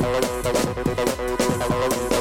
Thank you.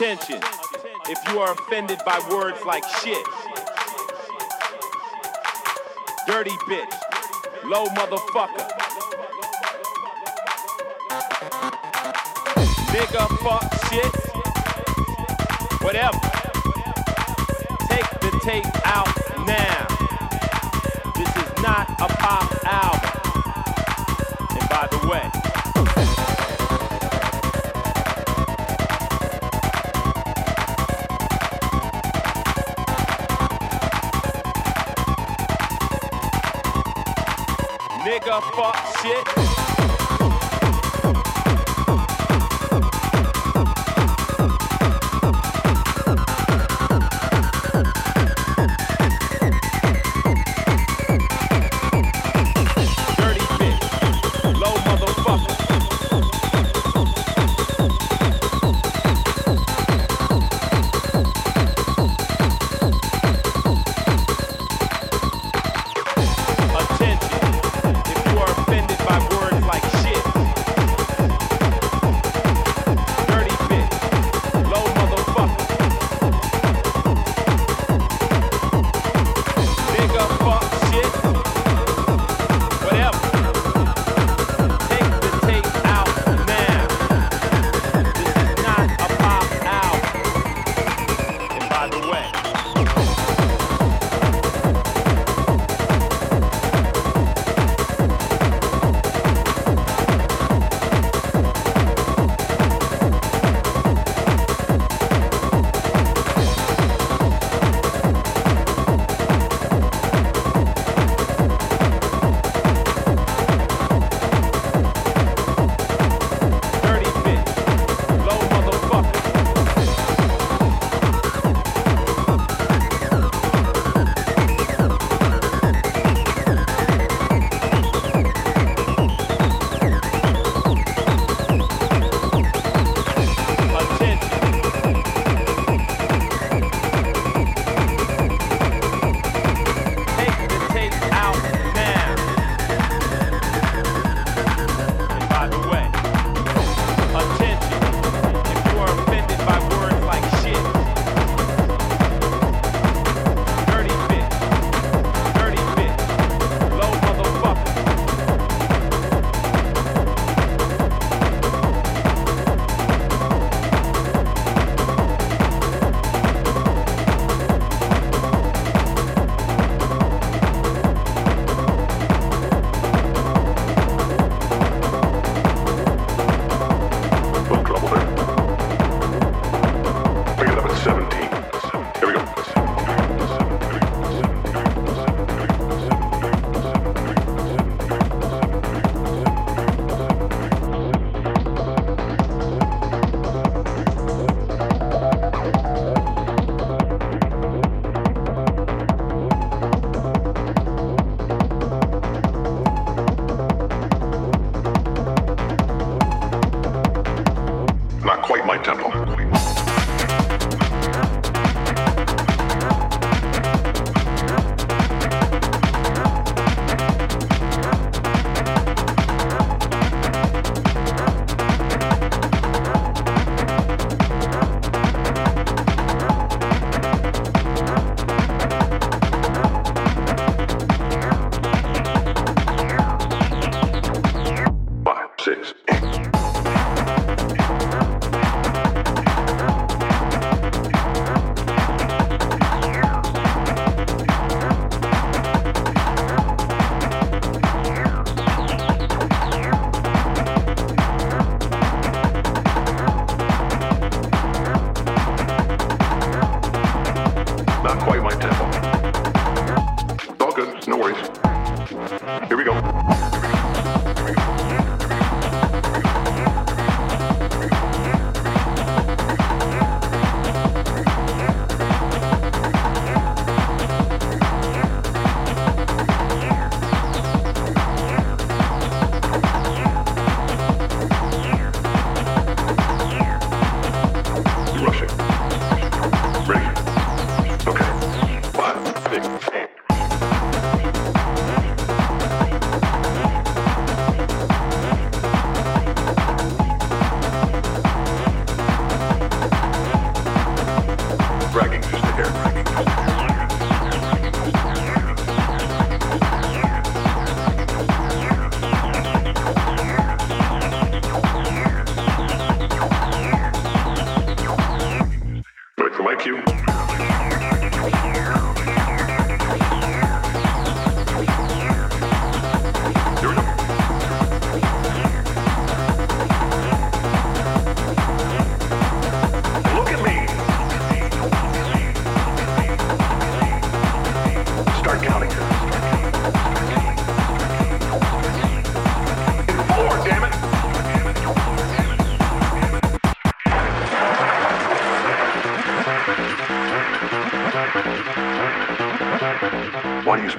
attention if you are offended by words like shit, dirty bitch, low motherfucker, nigga, fuck shit, whatever. Take the tape out.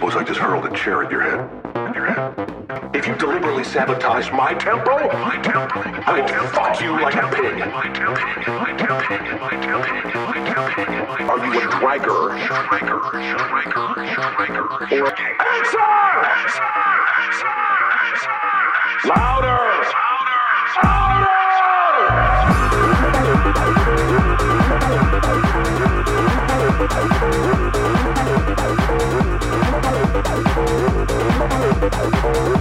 I just hurled a chair at your head. At your head. If you deliberately sabotage my tempo, my tempo, I will fuck you like a pig. Are you a dragger? Dragger, dragger, dragger, or a answer? Louder! Louder! Oh,